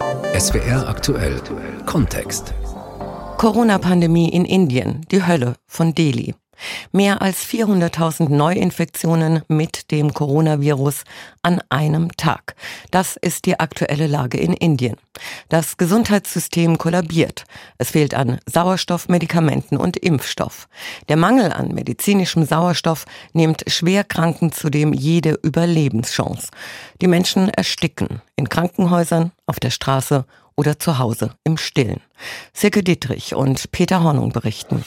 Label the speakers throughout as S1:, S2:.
S1: SWR aktuell Kontext.
S2: Corona-Pandemie in Indien, die Hölle von Delhi. Mehr als 400.000 Neuinfektionen mit dem Coronavirus an einem Tag. Das ist die aktuelle Lage in Indien. Das Gesundheitssystem kollabiert. Es fehlt an Sauerstoff, Medikamenten und Impfstoff. Der Mangel an medizinischem Sauerstoff nimmt Schwerkranken zudem jede Überlebenschance. Die Menschen ersticken in Krankenhäusern, auf der Straße oder zu Hause im Stillen. Silke Dietrich und Peter Hornung berichten.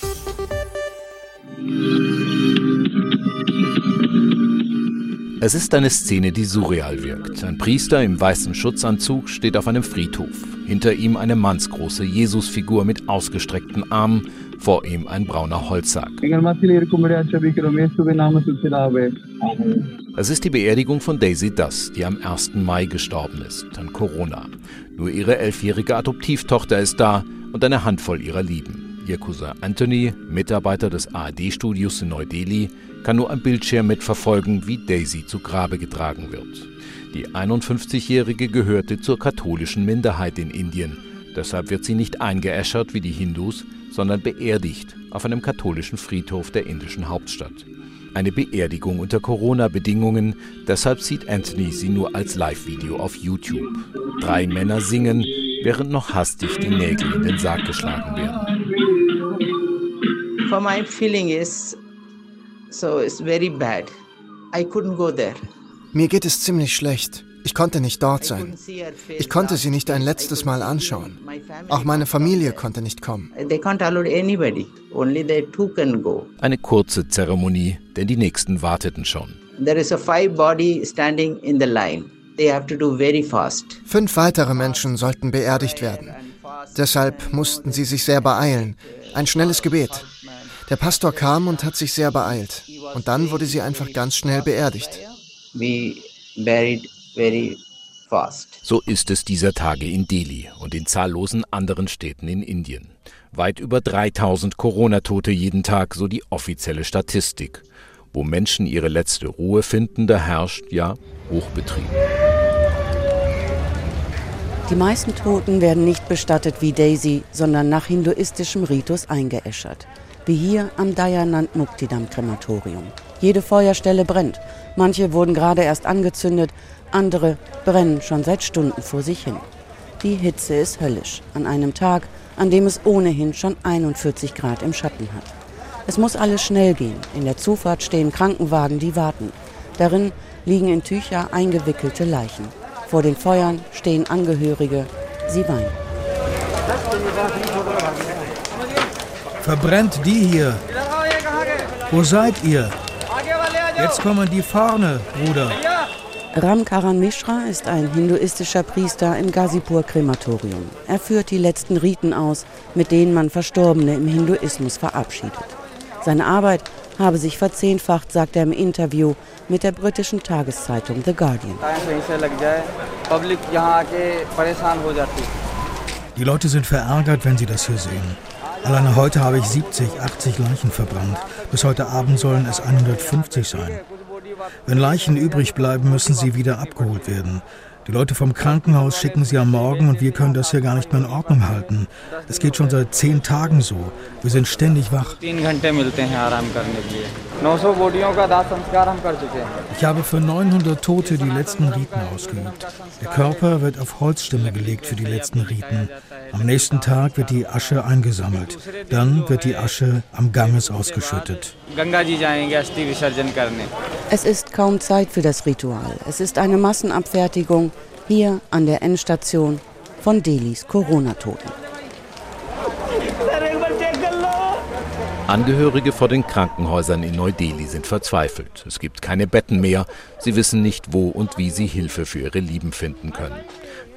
S3: Es ist eine Szene, die surreal wirkt. Ein Priester im weißen Schutzanzug steht auf einem Friedhof. Hinter ihm eine mannsgroße Jesusfigur mit ausgestreckten Armen, vor ihm ein brauner Holzsack. Es ist die Beerdigung von Daisy Duss, die am 1. Mai gestorben ist, an Corona. Nur ihre elfjährige Adoptivtochter ist da und eine Handvoll ihrer Lieben. Ihr Cousin Anthony, Mitarbeiter des ARD-Studios in Neu-Delhi, kann nur am Bildschirm mitverfolgen, wie Daisy zu Grabe getragen wird. Die 51-Jährige gehörte zur katholischen Minderheit in Indien. Deshalb wird sie nicht eingeäschert wie die Hindus, sondern beerdigt auf einem katholischen Friedhof der indischen Hauptstadt. Eine Beerdigung unter Corona-Bedingungen, deshalb sieht Anthony sie nur als Live-Video auf YouTube. Drei Männer singen, während noch hastig die Nägel in den Sarg geschlagen werden.
S4: For my feeling is so it's very bad. I couldn't go there.
S5: Mir geht es ziemlich schlecht. Ich konnte nicht dort sein. Ich konnte sie nicht ein letztes Mal anschauen. Auch meine Familie konnte nicht kommen.
S3: Eine kurze Zeremonie, denn die nächsten warteten schon.
S5: Fünf weitere Menschen sollten beerdigt werden. Deshalb mussten sie sich sehr beeilen. Ein schnelles Gebet. Der Pastor kam und hat sich sehr beeilt. Und dann wurde sie einfach ganz schnell beerdigt.
S3: So ist es dieser Tage in Delhi und in zahllosen anderen Städten in Indien. Weit über 3000 Corona-Tote jeden Tag, so die offizielle Statistik. Wo Menschen ihre letzte Ruhe finden, da herrscht ja Hochbetrieb.
S2: Die meisten Toten werden nicht bestattet wie Daisy, sondern nach hinduistischem Ritus eingeäschert wie hier am Dayanand Muktidam Krematorium. Jede Feuerstelle brennt. Manche wurden gerade erst angezündet, andere brennen schon seit Stunden vor sich hin. Die Hitze ist höllisch an einem Tag, an dem es ohnehin schon 41 Grad im Schatten hat. Es muss alles schnell gehen. In der Zufahrt stehen Krankenwagen, die warten. Darin liegen in Tücher eingewickelte Leichen. Vor den Feuern stehen Angehörige. Sie weinen.
S6: Verbrennt die hier. Wo seid ihr? Jetzt kommen die vorne, Bruder.
S2: Ram Karan Mishra ist ein hinduistischer Priester im Ghazipur Krematorium. Er führt die letzten Riten aus, mit denen man Verstorbene im Hinduismus verabschiedet. Seine Arbeit habe sich verzehnfacht, sagt er im Interview mit der britischen Tageszeitung The Guardian.
S6: Die Leute sind verärgert, wenn sie das hier sehen. Alleine heute habe ich 70, 80 Leichen verbrannt. Bis heute Abend sollen es 150 sein. Wenn Leichen übrig bleiben, müssen sie wieder abgeholt werden. Die Leute vom Krankenhaus schicken sie am Morgen und wir können das hier gar nicht mehr in Ordnung halten. Es geht schon seit zehn Tagen so. Wir sind ständig wach. Ich habe für 900 Tote die letzten Riten ausgeübt. Der Körper wird auf Holzstimme gelegt für die letzten Riten. Am nächsten Tag wird die Asche eingesammelt. Dann wird die Asche am Ganges ausgeschüttet.
S2: Es ist kaum Zeit für das Ritual. Es ist eine Massenabfertigung hier an der Endstation von Delis Corona-Toten.
S3: Angehörige vor den Krankenhäusern in Neu-Delhi sind verzweifelt. Es gibt keine Betten mehr. Sie wissen nicht, wo und wie sie Hilfe für ihre Lieben finden können.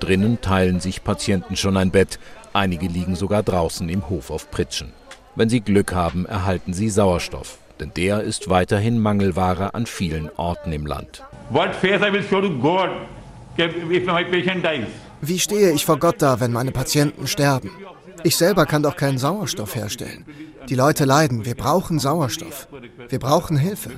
S3: Drinnen teilen sich Patienten schon ein Bett. Einige liegen sogar draußen im Hof auf Pritschen. Wenn sie Glück haben, erhalten sie Sauerstoff. Denn der ist weiterhin Mangelware an vielen Orten im Land.
S5: Wie stehe ich vor Gott da, wenn meine Patienten sterben? Ich selber kann doch keinen Sauerstoff herstellen. Die Leute leiden. Wir brauchen Sauerstoff. Wir brauchen Hilfe.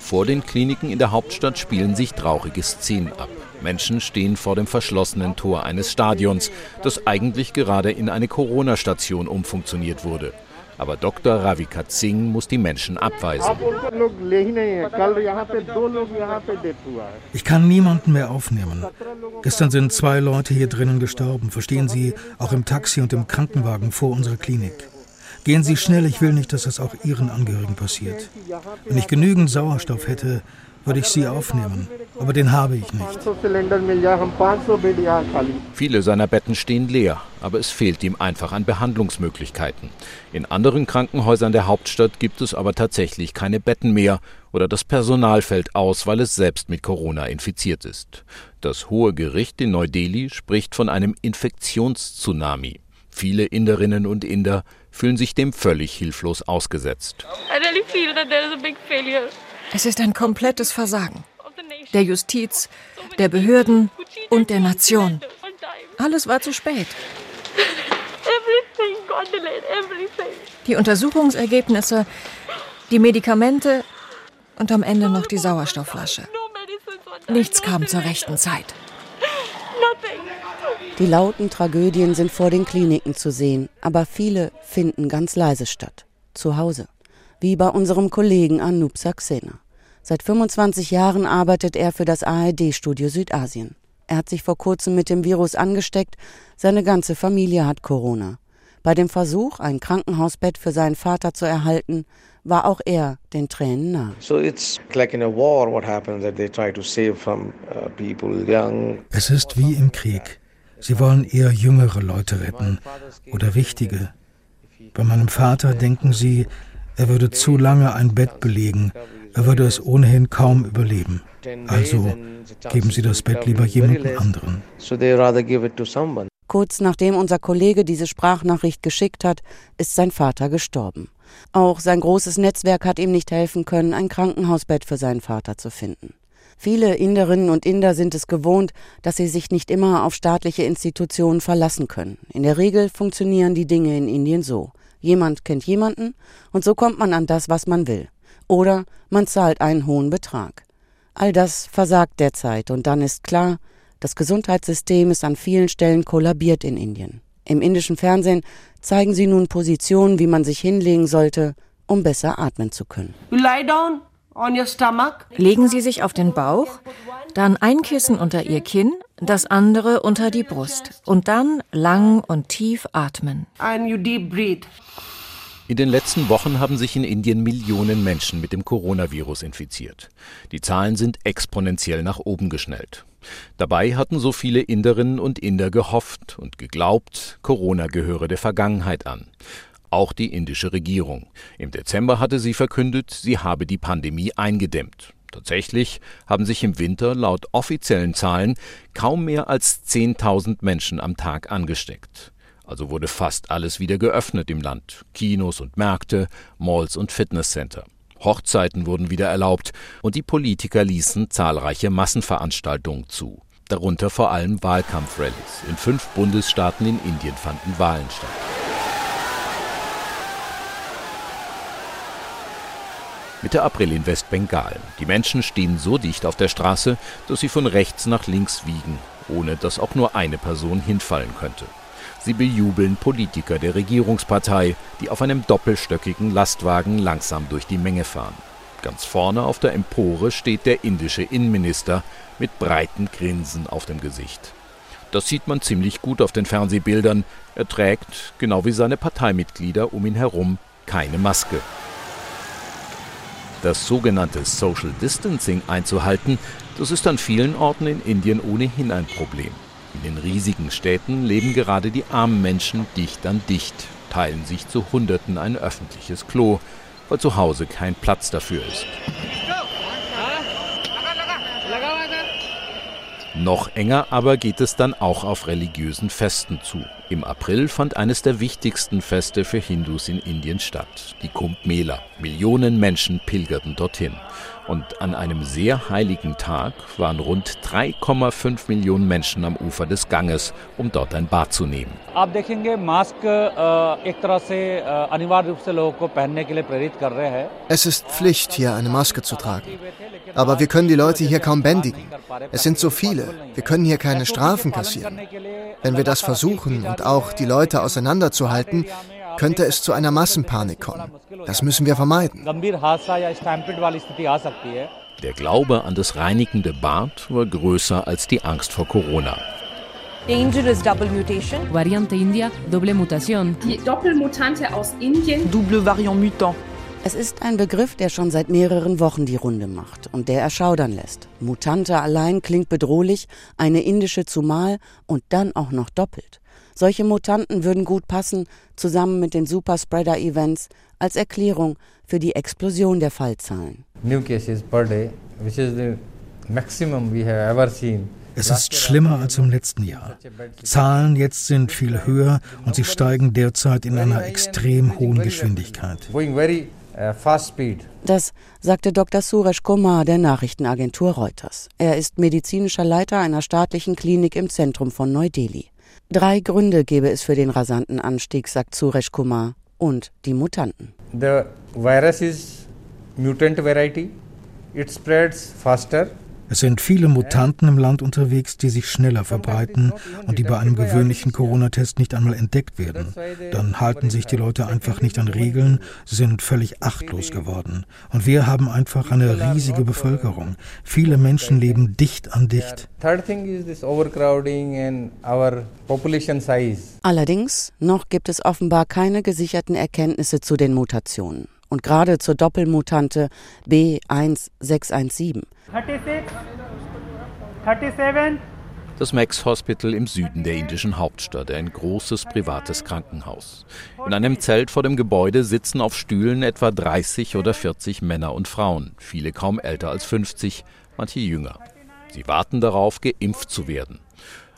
S3: Vor den Kliniken in der Hauptstadt spielen sich traurige Szenen ab. Menschen stehen vor dem verschlossenen Tor eines Stadions, das eigentlich gerade in eine Corona-Station umfunktioniert wurde. Aber Dr. Ravikat Singh muss die Menschen abweisen.
S6: Ich kann niemanden mehr aufnehmen. Gestern sind zwei Leute hier drinnen gestorben. Verstehen Sie, auch im Taxi und im Krankenwagen vor unserer Klinik. Gehen Sie schnell, ich will nicht, dass das auch Ihren Angehörigen passiert. Wenn ich genügend Sauerstoff hätte, würde ich sie aufnehmen. Aber den habe ich nicht.
S3: Viele seiner Betten stehen leer, aber es fehlt ihm einfach an Behandlungsmöglichkeiten. In anderen Krankenhäusern der Hauptstadt gibt es aber tatsächlich keine Betten mehr oder das Personal fällt aus, weil es selbst mit Corona infiziert ist. Das Hohe Gericht in Neu-Delhi spricht von einem Infektionstsunami. Viele Inderinnen und Inder fühlen sich dem völlig hilflos ausgesetzt. I really feel that there is a big
S7: failure. Es ist ein komplettes Versagen. Der Justiz, der Behörden und der Nation. Alles war zu spät. Die Untersuchungsergebnisse, die Medikamente und am Ende noch die Sauerstoffflasche. Nichts kam zur rechten Zeit.
S8: Die lauten Tragödien sind vor den Kliniken zu sehen, aber viele finden ganz leise statt. Zu Hause. Wie bei unserem Kollegen Anup Saxena. Seit 25 Jahren arbeitet er für das ARD-Studio Südasien. Er hat sich vor kurzem mit dem Virus angesteckt. Seine ganze Familie hat Corona. Bei dem Versuch, ein Krankenhausbett für seinen Vater zu erhalten, war auch er den Tränen nah. Uh,
S6: es ist wie im Krieg. Sie wollen eher jüngere Leute retten oder wichtige. Bei meinem Vater denken sie, er würde zu lange ein Bett belegen, er würde es ohnehin kaum überleben. Also geben Sie das Bett lieber jemandem anderen.
S8: Kurz nachdem unser Kollege diese Sprachnachricht geschickt hat, ist sein Vater gestorben. Auch sein großes Netzwerk hat ihm nicht helfen können, ein Krankenhausbett für seinen Vater zu finden. Viele Inderinnen und Inder sind es gewohnt, dass sie sich nicht immer auf staatliche Institutionen verlassen können. In der Regel funktionieren die Dinge in Indien so. Jemand kennt jemanden und so kommt man an das, was man will. Oder man zahlt einen hohen Betrag. All das versagt derzeit und dann ist klar, das Gesundheitssystem ist an vielen Stellen kollabiert in Indien. Im indischen Fernsehen zeigen sie nun Positionen, wie man sich hinlegen sollte, um besser atmen zu können.
S7: Legen Sie sich auf den Bauch, dann ein Kissen unter Ihr Kinn, das andere unter die Brust und dann lang und tief atmen.
S3: In den letzten Wochen haben sich in Indien Millionen Menschen mit dem Coronavirus infiziert. Die Zahlen sind exponentiell nach oben geschnellt. Dabei hatten so viele Inderinnen und Inder gehofft und geglaubt, Corona gehöre der Vergangenheit an. Auch die indische Regierung. Im Dezember hatte sie verkündet, sie habe die Pandemie eingedämmt. Tatsächlich haben sich im Winter laut offiziellen Zahlen kaum mehr als 10.000 Menschen am Tag angesteckt. Also wurde fast alles wieder geöffnet im Land. Kinos und Märkte, Malls und Fitnesscenter. Hochzeiten wurden wieder erlaubt und die Politiker ließen zahlreiche Massenveranstaltungen zu. Darunter vor allem Wahlkampfrallies. In fünf Bundesstaaten in Indien fanden Wahlen statt. Mitte April in Westbengal. Die Menschen stehen so dicht auf der Straße, dass sie von rechts nach links wiegen, ohne dass auch nur eine Person hinfallen könnte. Sie bejubeln Politiker der Regierungspartei, die auf einem doppelstöckigen Lastwagen langsam durch die Menge fahren. Ganz vorne auf der Empore steht der indische Innenminister mit breiten Grinsen auf dem Gesicht. Das sieht man ziemlich gut auf den Fernsehbildern. Er trägt, genau wie seine Parteimitglieder um ihn herum, keine Maske. Das sogenannte Social Distancing einzuhalten, das ist an vielen Orten in Indien ohnehin ein Problem. In den riesigen Städten leben gerade die armen Menschen dicht an dicht, teilen sich zu Hunderten ein öffentliches Klo, weil zu Hause kein Platz dafür ist. Noch enger aber geht es dann auch auf religiösen Festen zu. Im April fand eines der wichtigsten Feste für Hindus in Indien statt, die Kumbh Mela. Millionen Menschen pilgerten dorthin. Und an einem sehr heiligen Tag waren rund 3,5 Millionen Menschen am Ufer des Ganges, um dort ein Bad zu nehmen.
S5: Es ist Pflicht, hier eine Maske zu tragen. Aber wir können die Leute hier kaum bändigen. Es sind so viele. Wir können hier keine Strafen kassieren. Wenn wir das versuchen und auch die Leute auseinanderzuhalten, könnte es zu einer Massenpanik kommen. Das müssen wir vermeiden.
S3: Der Glaube an das reinigende Bad war größer als die Angst vor Corona.
S9: Dangerous Double Mutation.
S10: Variante India, doble Mutation.
S9: Die Doppelmutante aus Indien.
S11: Double Variant Mutant.
S8: Es ist ein Begriff, der schon seit mehreren Wochen die Runde macht und der erschaudern lässt. Mutante allein klingt bedrohlich, eine indische zumal und dann auch noch doppelt. Solche Mutanten würden gut passen, zusammen mit den Superspreader-Events, als Erklärung für die Explosion der Fallzahlen.
S12: New cases per day, which is the maximum we have ever seen.
S6: Es ist schlimmer als im letzten Jahr. Zahlen jetzt sind viel höher und sie steigen derzeit in einer extrem hohen Geschwindigkeit.
S8: Das sagte Dr. Suresh Kumar der Nachrichtenagentur Reuters. Er ist medizinischer Leiter einer staatlichen Klinik im Zentrum von Neu-Delhi. Drei Gründe gäbe es für den rasanten Anstieg, sagt Suresh Kumar, und die Mutanten.
S12: The virus is mutant variety. It spreads faster
S6: es sind viele Mutanten im Land unterwegs, die sich schneller verbreiten und die bei einem gewöhnlichen Corona-Test nicht einmal entdeckt werden. Dann halten sich die Leute einfach nicht an Regeln, sind völlig achtlos geworden. Und wir haben einfach eine riesige Bevölkerung. Viele Menschen leben dicht an dicht.
S8: Allerdings, noch gibt es offenbar keine gesicherten Erkenntnisse zu den Mutationen und gerade zur Doppelmutante B1617. 36,
S3: 37. Das Max Hospital im Süden der indischen Hauptstadt, ein großes privates Krankenhaus. In einem Zelt vor dem Gebäude sitzen auf Stühlen etwa 30 oder 40 Männer und Frauen, viele kaum älter als 50, manche jünger. Sie warten darauf, geimpft zu werden.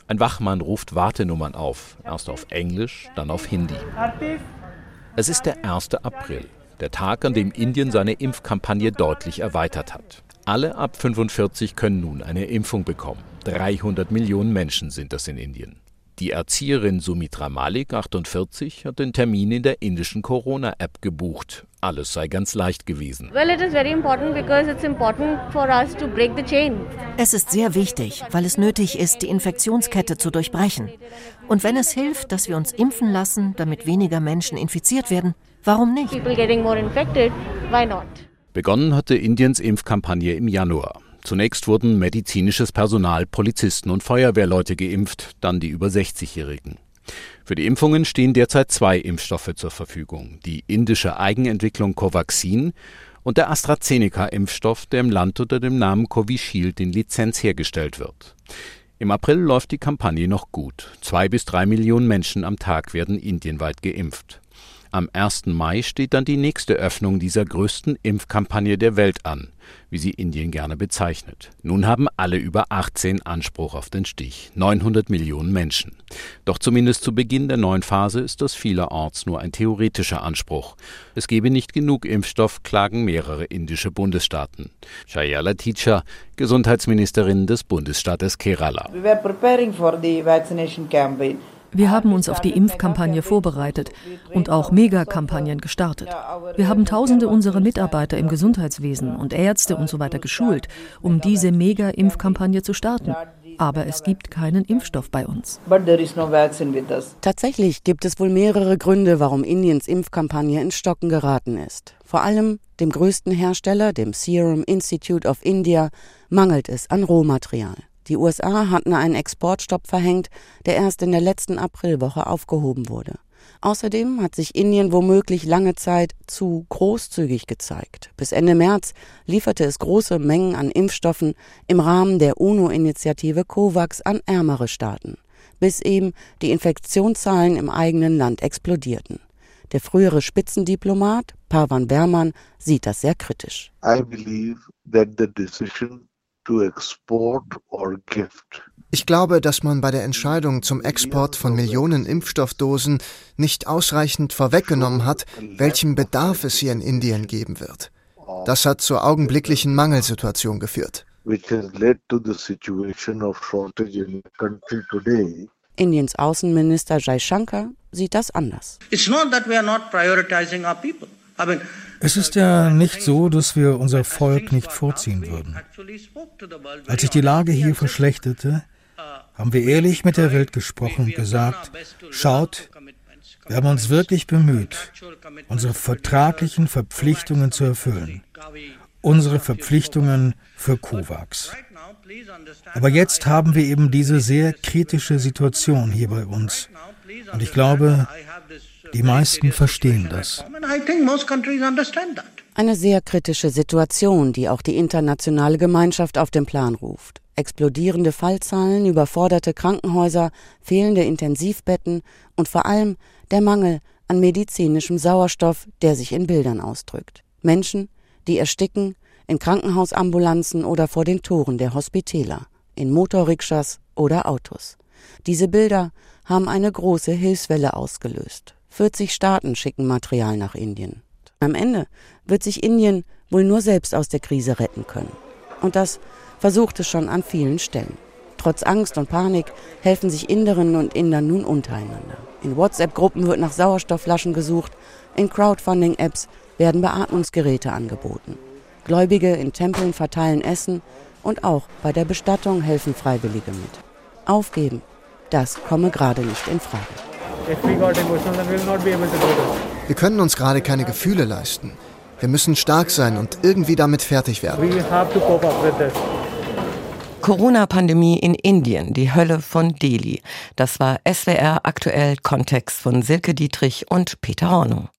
S3: Ein Wachmann ruft Wartenummern auf, erst auf Englisch, dann auf Hindi. Es ist der 1. April der Tag, an dem Indien seine Impfkampagne deutlich erweitert hat. Alle ab 45 können nun eine Impfung bekommen. 300 Millionen Menschen sind das in Indien. Die Erzieherin Sumitra Malik, 48, hat den Termin in der indischen Corona-App gebucht. Alles sei ganz leicht gewesen.
S13: Es ist sehr wichtig, weil es nötig ist, die Infektionskette zu durchbrechen. Und wenn es hilft, dass wir uns impfen lassen, damit weniger Menschen infiziert werden, warum nicht?
S3: Begonnen hatte Indiens Impfkampagne im Januar. Zunächst wurden medizinisches Personal, Polizisten und Feuerwehrleute geimpft, dann die über 60-Jährigen. Für die Impfungen stehen derzeit zwei Impfstoffe zur Verfügung. Die indische Eigenentwicklung Covaxin und der AstraZeneca-Impfstoff, der im Land unter dem Namen Covishield in Lizenz hergestellt wird. Im April läuft die Kampagne noch gut. Zwei bis drei Millionen Menschen am Tag werden indienweit geimpft. Am 1. Mai steht dann die nächste Öffnung dieser größten Impfkampagne der Welt an, wie sie Indien gerne bezeichnet. Nun haben alle über 18 Anspruch auf den Stich, 900 Millionen Menschen. Doch zumindest zu Beginn der neuen Phase ist das vielerorts nur ein theoretischer Anspruch. Es gebe nicht genug Impfstoff, klagen mehrere indische Bundesstaaten. Shayala Teacher, Gesundheitsministerin des Bundesstaates Kerala. We were preparing for the vaccination
S14: campaign. Wir haben uns auf die Impfkampagne vorbereitet und auch Megakampagnen gestartet. Wir haben tausende unserer Mitarbeiter im Gesundheitswesen und Ärzte und so weiter geschult, um diese Mega-Impfkampagne zu starten. Aber es gibt keinen Impfstoff bei uns.
S8: Tatsächlich gibt es wohl mehrere Gründe, warum Indiens Impfkampagne ins Stocken geraten ist. Vor allem dem größten Hersteller, dem Serum Institute of India, mangelt es an Rohmaterial. Die USA hatten einen Exportstopp verhängt, der erst in der letzten Aprilwoche aufgehoben wurde. Außerdem hat sich Indien womöglich lange Zeit zu großzügig gezeigt. Bis Ende März lieferte es große Mengen an Impfstoffen im Rahmen der UNO-Initiative COVAX an ärmere Staaten, bis eben die Infektionszahlen im eigenen Land explodierten. Der frühere Spitzendiplomat Pavan Berman sieht das sehr kritisch.
S15: I believe that the decision to export or gift
S5: Ich glaube, dass man bei der Entscheidung zum Export von Millionen Impfstoffdosen nicht ausreichend vorweggenommen hat, welchen Bedarf es hier in Indien geben wird. Das hat zur augenblicklichen Mangelsituation geführt.
S8: Indiens Außenminister Jai Shankar sieht das anders.
S6: Es ist ja nicht so, dass wir unser Volk nicht vorziehen würden. Als sich die Lage hier verschlechterte, haben wir ehrlich mit der Welt gesprochen und gesagt, schaut, wir haben uns wirklich bemüht, unsere vertraglichen Verpflichtungen zu erfüllen, unsere Verpflichtungen für COVAX. Aber jetzt haben wir eben diese sehr kritische Situation hier bei uns. Und ich glaube, die meisten verstehen das.
S8: Eine sehr kritische Situation, die auch die internationale Gemeinschaft auf den Plan ruft. Explodierende Fallzahlen, überforderte Krankenhäuser, fehlende Intensivbetten und vor allem der Mangel an medizinischem Sauerstoff, der sich in Bildern ausdrückt. Menschen, die ersticken, in Krankenhausambulanzen oder vor den Toren der Hospitäler, in Motorrikschas oder Autos. Diese Bilder haben eine große Hilfswelle ausgelöst. 40 Staaten schicken Material nach Indien. Am Ende wird sich Indien wohl nur selbst aus der Krise retten können. Und das versucht es schon an vielen Stellen. Trotz Angst und Panik helfen sich Inderinnen und Inder nun untereinander. In WhatsApp-Gruppen wird nach Sauerstoffflaschen gesucht, in Crowdfunding-Apps werden Beatmungsgeräte angeboten. Gläubige in Tempeln verteilen Essen und auch bei der Bestattung helfen Freiwillige mit. Aufgeben, das komme gerade nicht in Frage.
S5: Wir können uns gerade keine Gefühle leisten. Wir müssen stark sein und irgendwie damit fertig werden.
S2: Corona-Pandemie in Indien, die Hölle von Delhi. Das war SWR aktuell Kontext von Silke Dietrich und Peter Hornung.